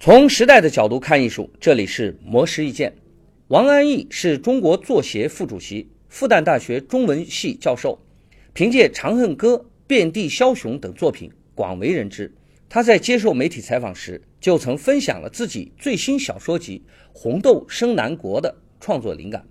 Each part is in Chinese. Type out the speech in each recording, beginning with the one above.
从时代的角度看艺术，这里是魔石意见。王安忆是中国作协副主席，复旦大学中文系教授，凭借《长恨歌》《遍地枭雄》等作品广为人知。他在接受媒体采访时，就曾分享了自己最新小说集《红豆生南国》的创作灵感。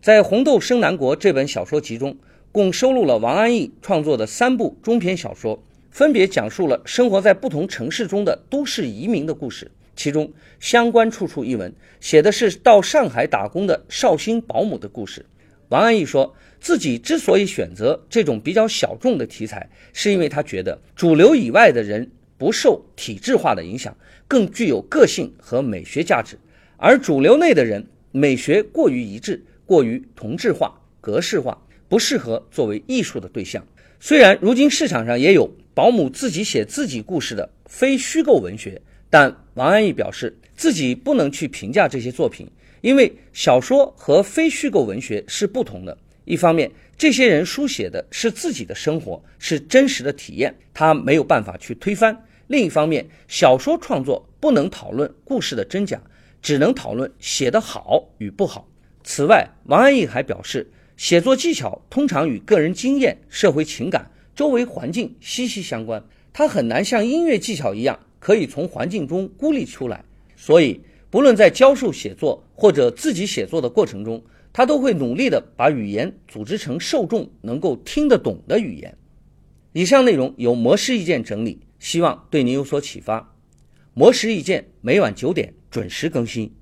在《红豆生南国》这本小说集中，共收录了王安忆创作的三部中篇小说，分别讲述了生活在不同城市中的都市移民的故事。其中《相关处处》一文写的是到上海打工的绍兴保姆的故事。王安忆说自己之所以选择这种比较小众的题材，是因为他觉得主流以外的人不受体制化的影响，更具有个性和美学价值；而主流内的人美学过于一致，过于同质化、格式化，不适合作为艺术的对象。虽然如今市场上也有保姆自己写自己故事的非虚构文学。但王安忆表示，自己不能去评价这些作品，因为小说和非虚构文学是不同的。一方面，这些人书写的是自己的生活，是真实的体验，他没有办法去推翻；另一方面，小说创作不能讨论故事的真假，只能讨论写得好与不好。此外，王安忆还表示，写作技巧通常与个人经验、社会情感、周围环境息息相关，他很难像音乐技巧一样。可以从环境中孤立出来，所以不论在教授写作或者自己写作的过程中，他都会努力的把语言组织成受众能够听得懂的语言。以上内容由模式意见整理，希望对您有所启发。模式意见每晚九点准时更新。